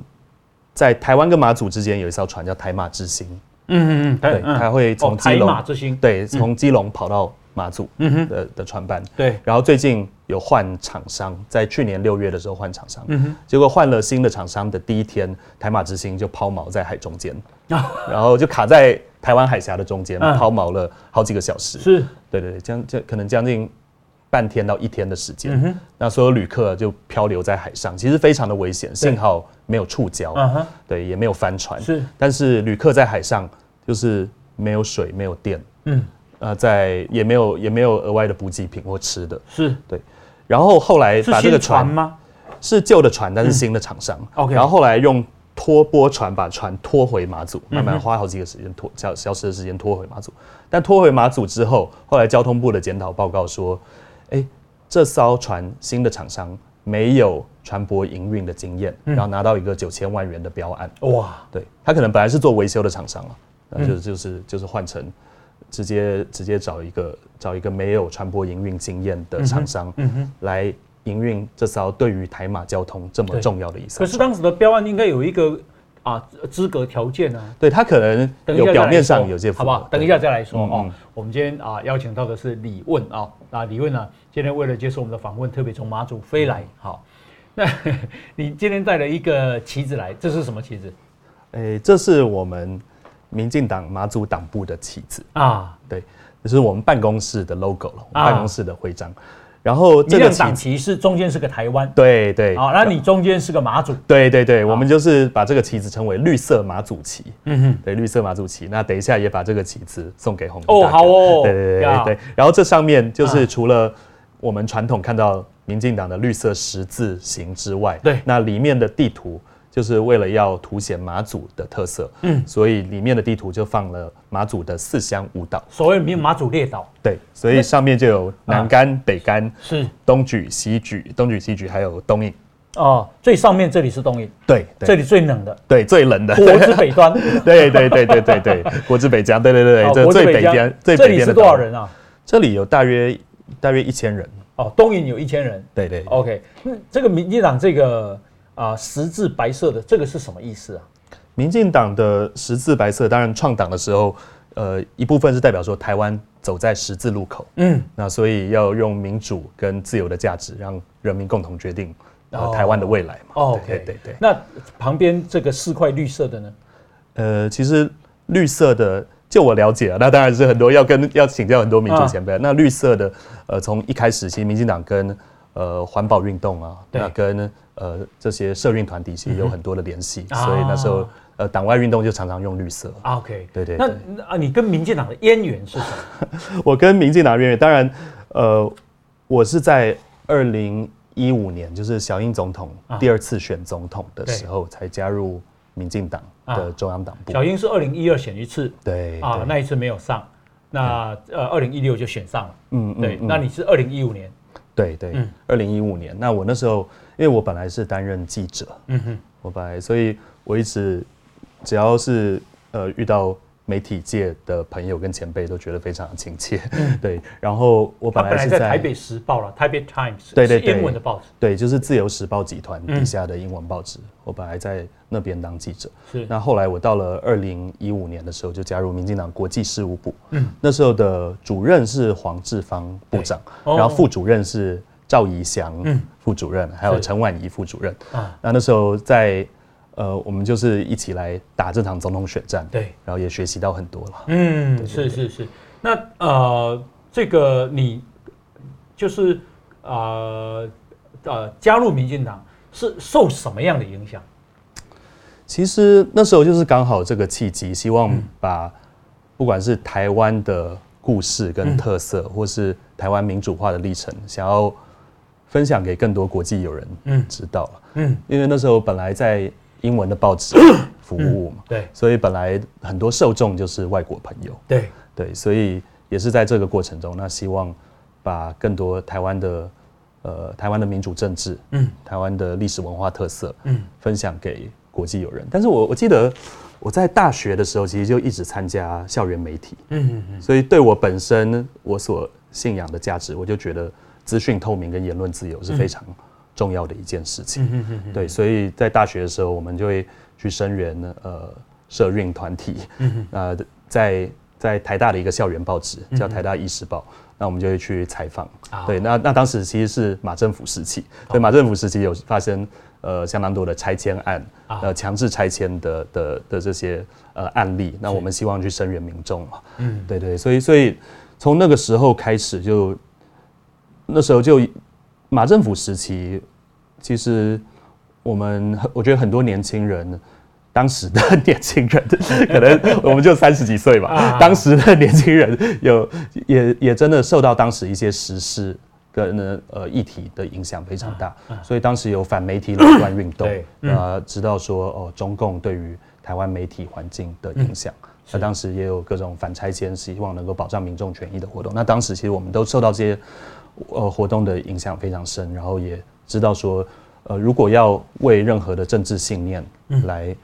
在台湾跟马祖之间有一艘船叫台马之星。嗯嗯嗯，对，它会从基隆，对，从基隆跑到马祖的的船班，对。然后最近有换厂商，在去年六月的时候换厂商，结果换了新的厂商的第一天，台马之星就抛锚在海中间，然后就卡在台湾海峡的中间，抛锚了好几个小时，是，对对对，将将可能将近半天到一天的时间，那所有旅客就漂流在海上，其实非常的危险，幸好。没有触礁，对，也没有翻船，是。但是旅客在海上就是没有水，没有电，嗯，呃，在也没有也没有额外的补给品或吃的，是对。然后后来把这个船吗？是旧的船，但是新的厂商。OK。然后后来用拖波船把船拖回马祖，慢慢花好几个时间拖消消失的时间拖回马祖。但拖回马祖之后，后来交通部的检讨报告说，哎，这艘船新的厂商。没有船舶营运的经验，然后拿到一个九千万元的标案，哇！对，他可能本来是做维修的厂商啊，那就就是就是换成直接直接找一个找一个没有船舶营运经验的厂商，嗯哼来营运这艘对于台马交通这么重要的一艘。可是当时的标案应该有一个啊资格条件啊，对他可能有表面上有些，好不好？等一下再来说哦。我们今天啊邀请到的是李问啊，那李问呢？今天为了接受我们的访问，特别从马祖飞来。好，那你今天带了一个旗子来，这是什么旗子？诶，这是我们民进党马祖党部的旗子啊。对，这是我们办公室的 logo 了，办公室的徽章。啊、然后这个党旗是中间是个台湾，对对。好，那你中间是个马祖，对对对，我们就是把这个旗子称为绿色马祖旗。嗯哼，对，绿色马祖旗。那等一下也把这个旗子送给红哦，好哦，对对对对。然后这上面就是除了我们传统看到民进党的绿色十字形之外，对，那里面的地图就是为了要凸显马祖的特色，嗯，所以里面的地图就放了马祖的四乡五岛，所谓名马祖列岛，对，所以上面就有南竿、北竿，是。东莒、西莒、东莒、西莒，还有东引。哦，最上面这里是东引，对，这里最冷的，对，最冷的，国之北端，对对对对对对，国之北疆，对对对，这最北边，最北边的。这里是多少人啊？这里有大约。大约一千人。哦，东引有一千人，对对，OK。那这个民进党这个啊、呃、十字白色的这个是什么意思啊？民进党的十字白色，当然创党的时候，呃，一部分是代表说台湾走在十字路口，嗯，那所以要用民主跟自由的价值，让人民共同决定呃台湾的未来嘛。哦、OK，对对对。那旁边这个四块绿色的呢？呃，其实绿色的。就我了解啊，那当然是很多要跟要请教很多民主前辈。啊、那绿色的，呃，从一开始，其实民进党跟呃环保运动啊，那跟呃这些社运团体其实有很多的联系，嗯、所以那时候呃党外运动就常常用绿色。啊、OK，对对，对。那啊，你跟民进党的渊源是什么？我跟民进党渊源，当然，呃，我是在二零一五年，就是小英总统第二次选总统的时候才加入。民进党的中央党部，小英是二零一二选一次，对啊，那一次没有上，那呃二零一六就选上了，嗯，对，那你是二零一五年，对对，二零一五年，那我那时候因为我本来是担任记者，嗯哼，我本来，所以我一直只要是呃遇到。媒体界的朋友跟前辈都觉得非常的亲切，对。然后我本来是在台北时报了，台北 Times，对对英文的报纸，对，就是自由时报集团底下的英文报纸。我本来在那边当记者，是。那后来我到了二零一五年的时候，就加入民进党国际事务部，嗯，那时候的主任是黄志芳部长，然后副主任是赵宜祥副主任，还有陈婉仪副主任，啊，那那时候在。呃，我们就是一起来打这场总统选战，对，然后也学习到很多了。嗯，是是是。那呃，这个你就是呃呃加入民进党是受什么样的影响？其实那时候就是刚好这个契机，希望把不管是台湾的故事跟特色，嗯、或是台湾民主化的历程，想要分享给更多国际友人，嗯，知道了，嗯，因为那时候本来在英文的报纸 服务嘛，嗯、对，所以本来很多受众就是外国朋友，对。对，所以也是在这个过程中，那希望把更多台湾的呃台湾的民主政治，嗯，台湾的历史文化特色，嗯，分享给国际友人。但是我我记得我在大学的时候，其实就一直参加校园媒体，嗯嗯嗯，所以对我本身我所信仰的价值，我就觉得资讯透明跟言论自由是非常重要的一件事情。对，所以在大学的时候，我们就会去声援呃社运团体，嗯呃，在在台大的一个校园报纸叫台大医师报，那我们就会去采访。对，那那当时其实是马政府时期，对，马政府时期有发生呃相当多的拆迁案，呃强制拆迁的的的这些呃案例，那我们希望去声援民众嘛。嗯，对对，所以所以。从那个时候开始，就那时候就马政府时期，其实我们我觉得很多年轻人，当时的 年轻人，可能我们就三十几岁吧。当时的年轻人有也也真的受到当时一些时事跟呃议题的影响非常大，所以当时有反媒体垄断运动，呃，知道说哦，中共对于台湾媒体环境的影响。那当时也有各种反拆迁，希望能够保障民众权益的活动。那当时其实我们都受到这些呃活动的影响非常深，然后也知道说，呃，如果要为任何的政治信念来、嗯、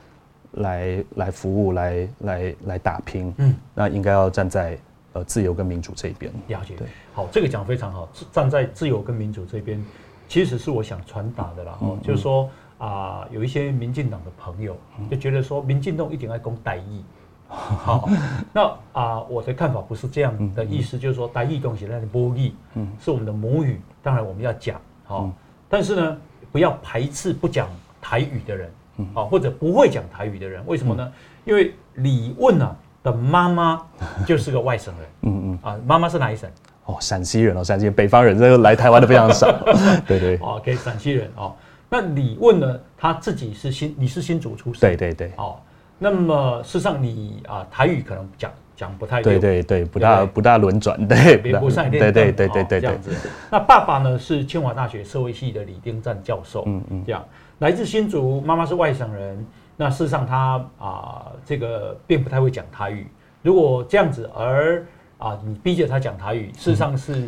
来来服务、来来来打拼，嗯，那应该要站在呃自由跟民主这一边。了解，对，好，这个讲非常好，站在自由跟民主这边，其实是我想传达的啦。哦、嗯，就是说啊、呃，有一些民进党的朋友就觉得说，民进党一定要讲台语。好，那啊、呃，我的看法不是这样的意思，嗯、就是说台语东西那的母语，嗯，是我们的母语，当然我们要讲，好、嗯，但是呢，不要排斥不讲台语的人，嗯，啊，或者不会讲台语的人，为什么呢？嗯、因为李问啊的妈妈 就是个外省人，嗯嗯，啊，妈妈是哪一省？哦，陕西人哦，陕西北方人，这个来台湾的非常少，对对，OK，陕西人哦，那李问呢，他自己是新，你是新竹出身，对对对，哦。那么事实上你啊台语可能讲讲不太对对对，不大不大轮转，对，不善练，对对对对对这样子。那爸爸呢是清华大学社会系的李丁赞教授，嗯嗯，这样来自新竹，妈妈是外省人。那事实上他啊这个并不太会讲台语。如果这样子而啊你逼着他讲台语，事实上是。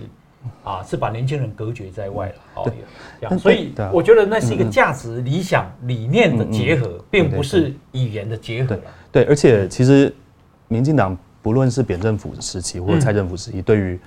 啊，是把年轻人隔绝在外了，哦，这样，所以我觉得那是一个价值、理想、理念的结合，并不是语言的结合。对，而且其实民进党不论是扁政府时期或者蔡政府时期，对于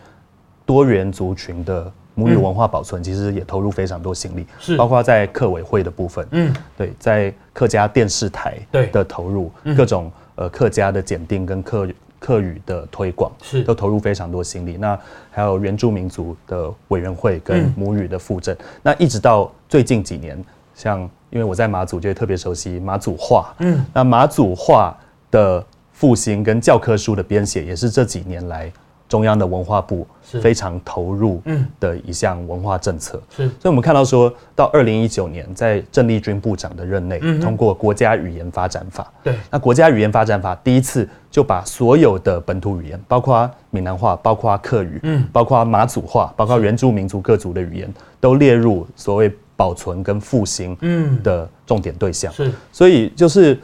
多元族群的母语文化保存，其实也投入非常多心力，是。包括在客委会的部分，嗯，对，在客家电视台的投入，各种呃客家的检定跟客。客语的推广是。都投入非常多心力，那还有原住民族的委员会跟母语的复振，嗯、那一直到最近几年，像因为我在马祖就会特别熟悉马祖话，嗯，那马祖话的复兴跟教科书的编写也是这几年来。中央的文化部非常投入的一项文化政策，是，所以我们看到说到二零一九年，在郑丽君部长的任内，通过国家语言发展法，对，那国家语言发展法第一次就把所有的本土语言，包括闽南话、包括客语，嗯，包括马祖话、包括原住民族各族的语言，都列入所谓保存跟复兴的重点对象，是，所以就是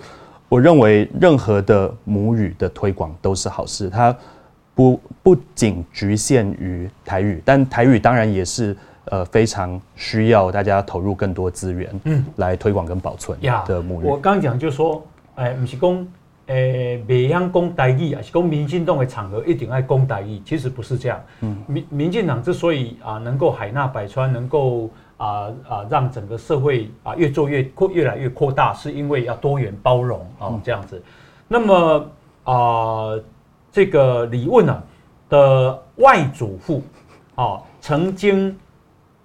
我认为任何的母语的推广都是好事，它。不不仅局限于台语，但台语当然也是呃非常需要大家投入更多资源，嗯，来推广跟保存的母语。我刚讲就是说，哎，不是讲，诶、欸，别样讲台语啊，是讲民进党的场合一定爱讲台语，其实不是这样。嗯，民民进党之所以啊能够海纳百川，能够啊啊让整个社会啊越做越扩越来越扩大，是因为要多元包容啊这样子。那么啊。这个李问啊的外祖父啊，曾经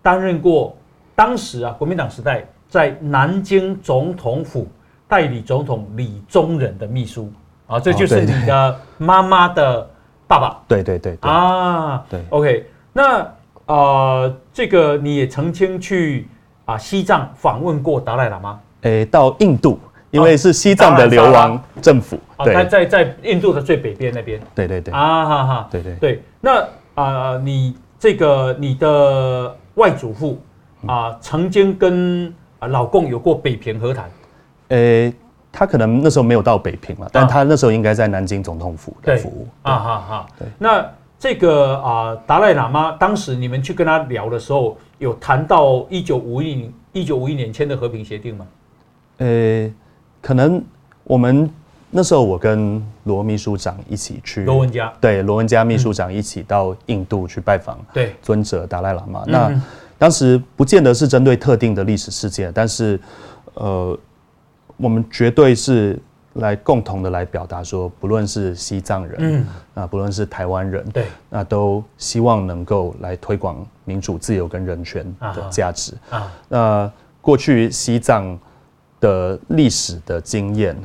担任过当时啊国民党时代在南京总统府代理总统李宗仁的秘书啊，这就是你的妈妈的爸爸。对对对啊，对。OK，那啊、呃，这个你也曾经去啊西藏访问过达赖喇嘛？诶，到印度。因为是西藏的流亡政府，啊，在在在印度的最北边那边，对对对，啊哈哈，对对对，那啊，你这个你的外祖父啊，曾经跟啊老共有过北平和谈，呃，他可能那时候没有到北平嘛，但他那时候应该在南京总统府的服务。啊哈哈，对。那这个啊，达赖喇嘛当时你们去跟他聊的时候，有谈到一九五一一九五一年签的和平协定吗？呃，可能我们那时候我跟罗秘书长一起去罗文嘉，对罗文嘉秘书长一起到印度去拜访对尊者达赖喇嘛。那当时不见得是针对特定的历史事件，但是呃，我们绝对是来共同的来表达说，不论是西藏人，嗯，啊，不论是台湾人，对，那都希望能够来推广民主、自由跟人权的价值啊。那过去西藏。的历史的经验，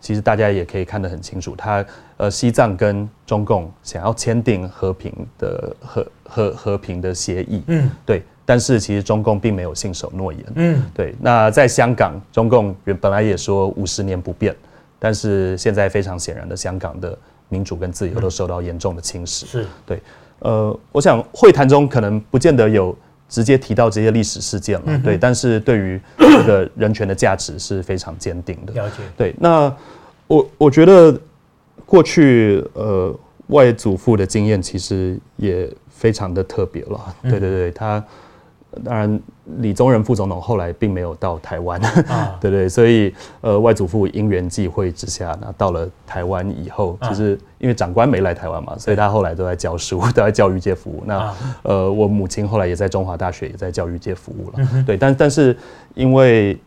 其实大家也可以看得很清楚。他呃，西藏跟中共想要签订和平的和和和平的协议，嗯，对。但是其实中共并没有信守诺言，嗯，对。那在香港，中共原本来也说五十年不变，但是现在非常显然的，香港的民主跟自由都受到严重的侵蚀。是对。呃，我想会谈中可能不见得有。直接提到这些历史事件了，嗯、对，但是对于这个人权的价值是非常坚定的。了解，对。那我我觉得过去呃外祖父的经验其实也非常的特别了。嗯、对对对，他。当然，李宗仁副总统后来并没有到台湾，啊、对对，所以呃，外祖父因缘际会之下，那到了台湾以后，就是因为长官没来台湾嘛，所以他后来都在教书，都在教育界服务。那呃，我母亲后来也在中华大学也在教育界服务了，嗯、对，但但是因为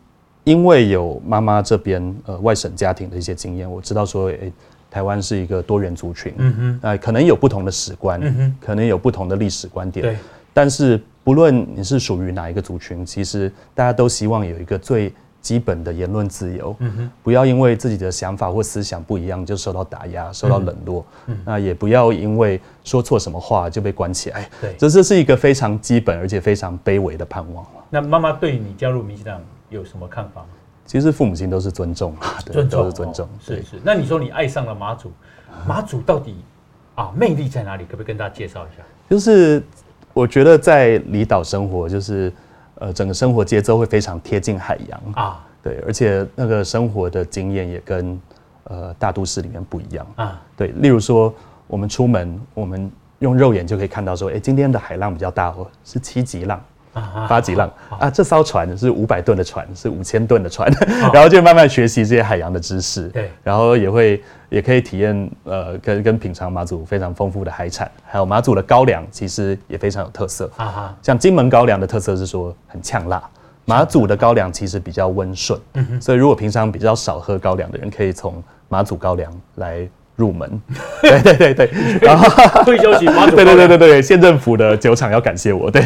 因为有妈妈这边呃外省家庭的一些经验，我知道说，哎，台湾是一个多元族群，嗯哼，呃，可能有不同的史观，嗯哼，可能有不同的历史观点，对，但是。不论你是属于哪一个族群，其实大家都希望有一个最基本的言论自由，嗯哼，不要因为自己的想法或思想不一样就受到打压、受到冷落，嗯，那也不要因为说错什么话就被关起来，对，这这是一个非常基本而且非常卑微的盼望。那妈妈对你加入民进党有什么看法吗？其实父母亲都是尊重啊，尊重都是尊重，是是。那你说你爱上了马祖，马祖到底啊魅力在哪里？可不可以跟大家介绍一下？就是。我觉得在离岛生活，就是呃，整个生活节奏会非常贴近海洋。啊，对，而且那个生活的经验也跟呃大都市里面不一样。啊，对，例如说我们出门，我们用肉眼就可以看到说，哎，今天的海浪比较大哦，是七级浪。八级浪啊！这艘船是五百吨的船，是五千吨的船，然后就慢慢学习这些海洋的知识。对，然后也会也可以体验呃，跟跟品尝马祖非常丰富的海产，还有马祖的高粱，其实也非常有特色。啊哈，像金门高粱的特色是说很呛辣，马祖的高粱其实比较温顺。嗯哼，所以如果平常比较少喝高粱的人，可以从马祖高粱来。入门，对对对对，然后退休骑马祖，对对对对对，县政府的酒厂要感谢我，对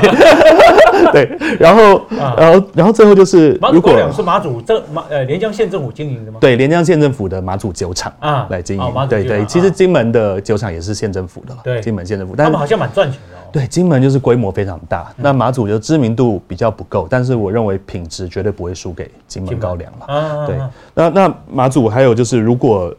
对，然后然后然后最后就是，如果是马祖这马呃连江县政府经营的吗？对，连江县政府的马祖酒厂啊来经营，对对，其实金门的酒厂也是县政府的了，对，金门县政府，但他们好像蛮赚钱的哦。对，金门就是规模非常大，那马祖就知名度比较不够，但是我认为品质绝对不会输给金门高粱了。啊对，那那马祖还有就是如果。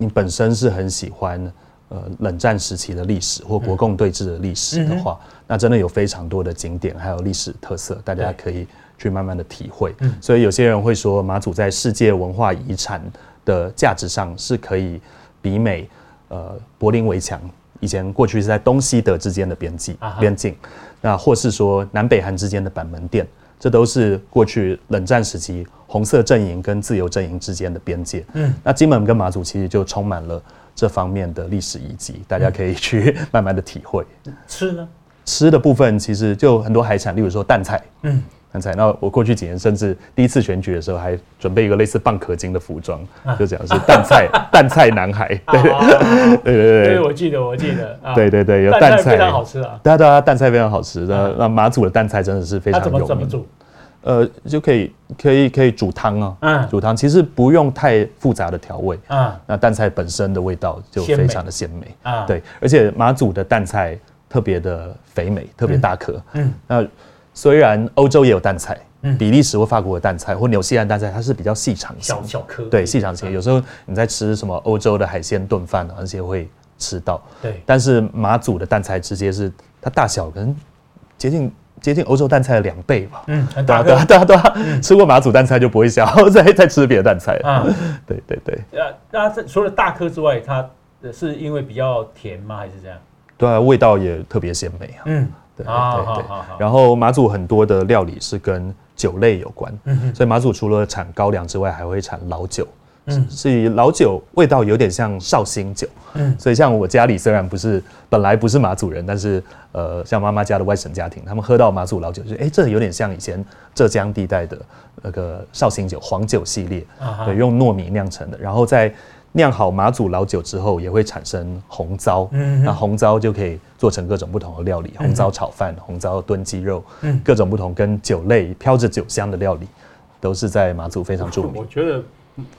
你本身是很喜欢呃冷战时期的历史或国共对峙的历史的话，那真的有非常多的景点还有历史特色，大家可以去慢慢的体会。所以有些人会说马祖在世界文化遗产的价值上是可以比美呃柏林围墙，以前过去是在东西德之间的边际边境，那或是说南北韩之间的板门店。这都是过去冷战时期红色阵营跟自由阵营之间的边界。嗯，那金门跟马祖其实就充满了这方面的历史遗迹，大家可以去 慢慢的体会。吃呢？吃的部分其实就很多海产，例如说淡菜。嗯。刚才，那我过去几年甚至第一次选举的时候，还准备一个类似蚌壳精的服装，就讲是淡菜，淡菜男孩。对 对对对对，我记得我记得。对对对，有淡菜非常好吃啊。对啊对啊，淡菜非常好吃。那那马祖的淡菜真的是非常有名。怎么煮？呃，就可以可以可以煮汤啊。嗯。煮汤其实不用太复杂的调味。嗯。那淡菜本身的味道就非常的鲜美。啊。对，而且马祖的淡菜特别的肥美，特别大颗。嗯。那。虽然欧洲也有淡菜，比利时或法国的淡菜，或纽西兰淡菜，它是比较细长型，小小颗，对，细长型。有时候你在吃什么欧洲的海鲜炖饭，而且会吃到。对，但是马祖的淡菜直接是它大小可能接近接近欧洲淡菜的两倍吧。嗯，很对啊。对啊，对啊，对啊，吃过马祖淡菜就不会想要再再吃别的淡菜了。啊，对对对，呃，那这除了大颗之外，它是因为比较甜吗？还是这样？对啊，味道也特别鲜美啊。嗯，对好对对。然后马祖很多的料理是跟酒类有关，嗯所以马祖除了产高粱之外，还会产老酒。嗯所以老酒味道有点像绍兴酒。嗯所以像我家里虽然不是本来不是马祖人，但是呃，像妈妈家的外省家庭，他们喝到马祖老酒，就哎、欸，这有点像以前浙江地带的那个绍兴酒黄酒系列，啊对，用糯米酿成的，然后在酿好马祖老酒之后，也会产生红糟，嗯那红糟就可以做成各种不同的料理，红糟炒饭、红糟炖鸡肉，嗯各种不同跟酒类飘着酒香的料理，都是在马祖非常著名我。觉得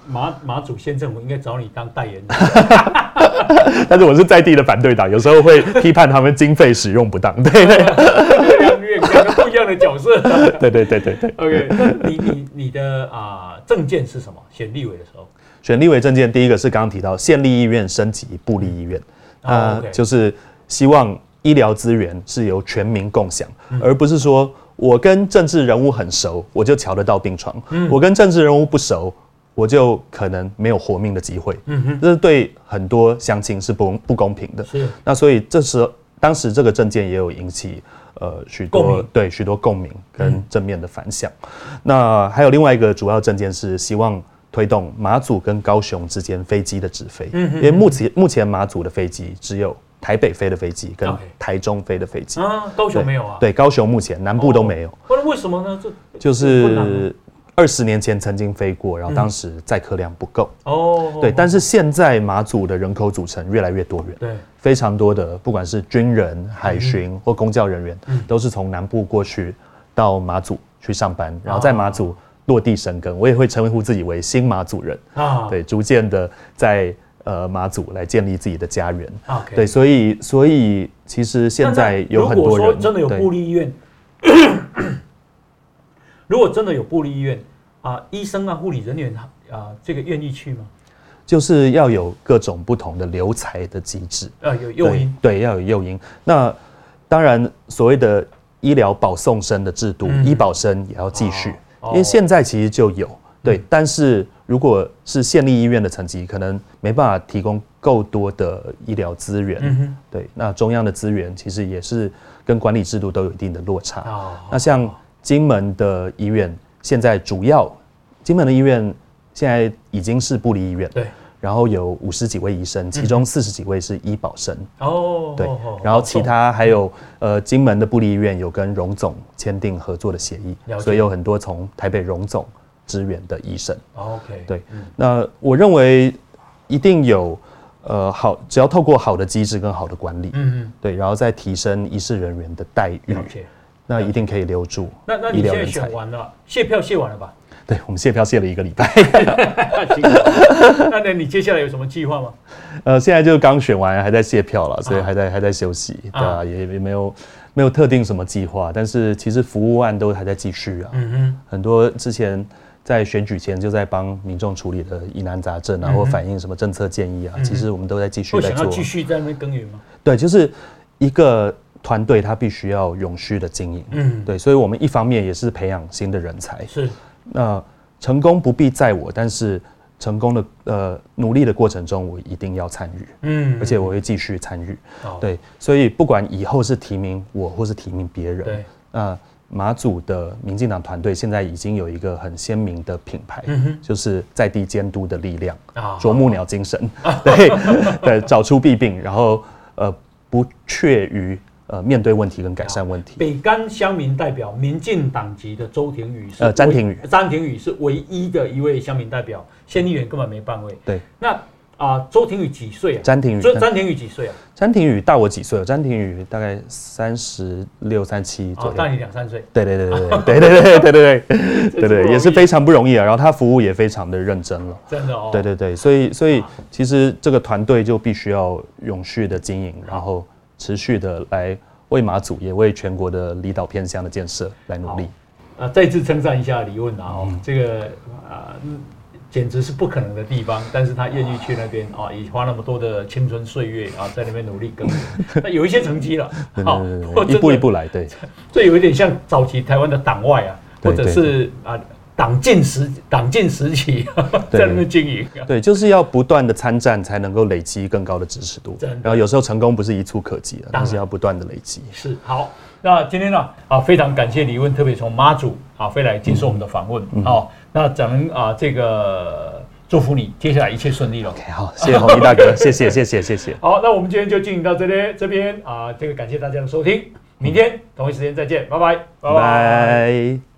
马马祖县政府应该找你当代言人。但是我是在地的反对党，有时候会批判他们经费使用不当。对对两两个不一样的角色。对对对对对。OK，那你你你的啊证件是什么？选立委的时候，选立委政见，第一个是刚刚提到县立医院升级部立医院，哦啊就是希望医疗资源是由全民共享，而不是说我跟政治人物很熟，我就瞧得到病床；我跟政治人物不熟，我就可能没有活命的机会。嗯哼，这是对很多乡亲是不不公平的。是那所以这时候当时这个证件也有引起呃许多对许多共鸣跟正面的反响。那还有另外一个主要证件是希望推动马祖跟高雄之间飞机的直飞，嗯哼因为目前目前马祖的飞机只有台北飞的飞机跟台中飞的飞机，啊，高雄没有啊？，对，高雄目前南部都没有，为什么呢？这就是二十年前曾经飞过，然后当时载客量不够，哦，对，但是现在马祖的人口组成越来越多元。对，非常多的，不管是军人、海巡或公教人员，都是从南部过去到马祖去上班，然后在马祖落地生根。我也会称呼自己为新马祖人，啊，对，逐渐的在呃马祖来建立自己的家园。，OK，对，所以所以其实现在有很多人说真的有对部立医院，如果真的有布立医院啊，医生啊、护理人员啊，这个愿意去吗？就是要有各种不同的留才的机制。啊，有诱因，对，对，要有诱因。那当然，所谓的医疗保送生的制度，嗯医保生也要继续，哦因为现在其实就有。对，嗯但是如果是县立医院的层级，可能没办法提供够多的医疗资源。嗯，对，那中央的资源其实也是跟管理制度都有一定的落差。哦那像金门的医院，现在主要金门的医院现在已经是部立医院，对，然后有五十几位医生，其中四十几位是医保生。哦，对然后其他还有呃，金门的部立医院有跟荣总签订合作的协议所以有很多从台北荣总支援的医生。哦，OK，对，那我认为一定有呃好，只要透过好的机制跟好的管理，嗯嗯对，然后再提升医事人员的待遇。那一定可以留住那那你现在选。完了，卸票卸完了吧？对，我们卸票卸了一个礼拜，那那你接下来有什么计划吗？呃，现在就刚选完，还在卸票了，所以啊还在还在休息，对啊啊，也也没有没有特定什么计划，但是其实服务案都还在继续啊。嗯嗯很多之前在选举前就在帮民众处理的疑难杂症啊，或反映什么政策建议啊，其实我们都在继哼，续在做想要继。续在那边耕耘吗？对，就是一个团队，它必须要永续的经营。嗯，对，所以我们一方面也是培养新的人才。是，那成功不必在我，但是成功的呃努力的过程中，我一定要参与，嗯。而且我会继续参与。哦对，所以不管以后是提名我，或是提名别人，对，那马祖的民进党团队现在已经有一个很鲜明的品牌，嗯就是在地监督的力量，啊啄木鸟精神，对对，找出弊病，然后呃不怯于呃面对问题跟改善问题。北干乡民代表民进党籍的周庭宇是呃詹廷宇詹廷宇是唯一的一位乡民代表，县议员根本没办位。对，那啊、周庭宇几岁啊？詹廷宇周詹廷宇几岁啊？詹廷宇大我几岁了？詹廷宇大概三十六、三七左哦，右。大你两三岁。对对对对对对对对对对对对对，也是非常不容易啊。然后他服务也非常的认真了。真的哦。对对对，所以所以其实这个团队就必须要永续的经营，然后持续的来为马祖也为全国的离岛偏乡的建设来努力。啊，再次称赞一下李问啊，哦，嗯。这个啊，嗯简直是不可能的地方，但是他愿意去那边啊，也花那么多的青春岁月啊，在那边努力耕耘，那有一些成绩了，好，一步一步来，对，这有一点像早期台湾的党外啊，或者是啊党禁时党禁时期在那边经营，对，就是要不断的参战才能够累积更高的支持度，然后有时候成功不是一蹴可及的，但是要不断的累积。是好，那今天呢啊，非常感谢李问特别从妈祖啊飞来接受我们的访问，好。那咱们啊，这个祝福你接下来一切顺利了。OK，好，谢谢红衣大哥，谢谢，谢谢，谢谢。好，那我们今天就进行到这边，这边啊，这个感谢大家的收听，明天同一时间再见，拜拜，拜拜。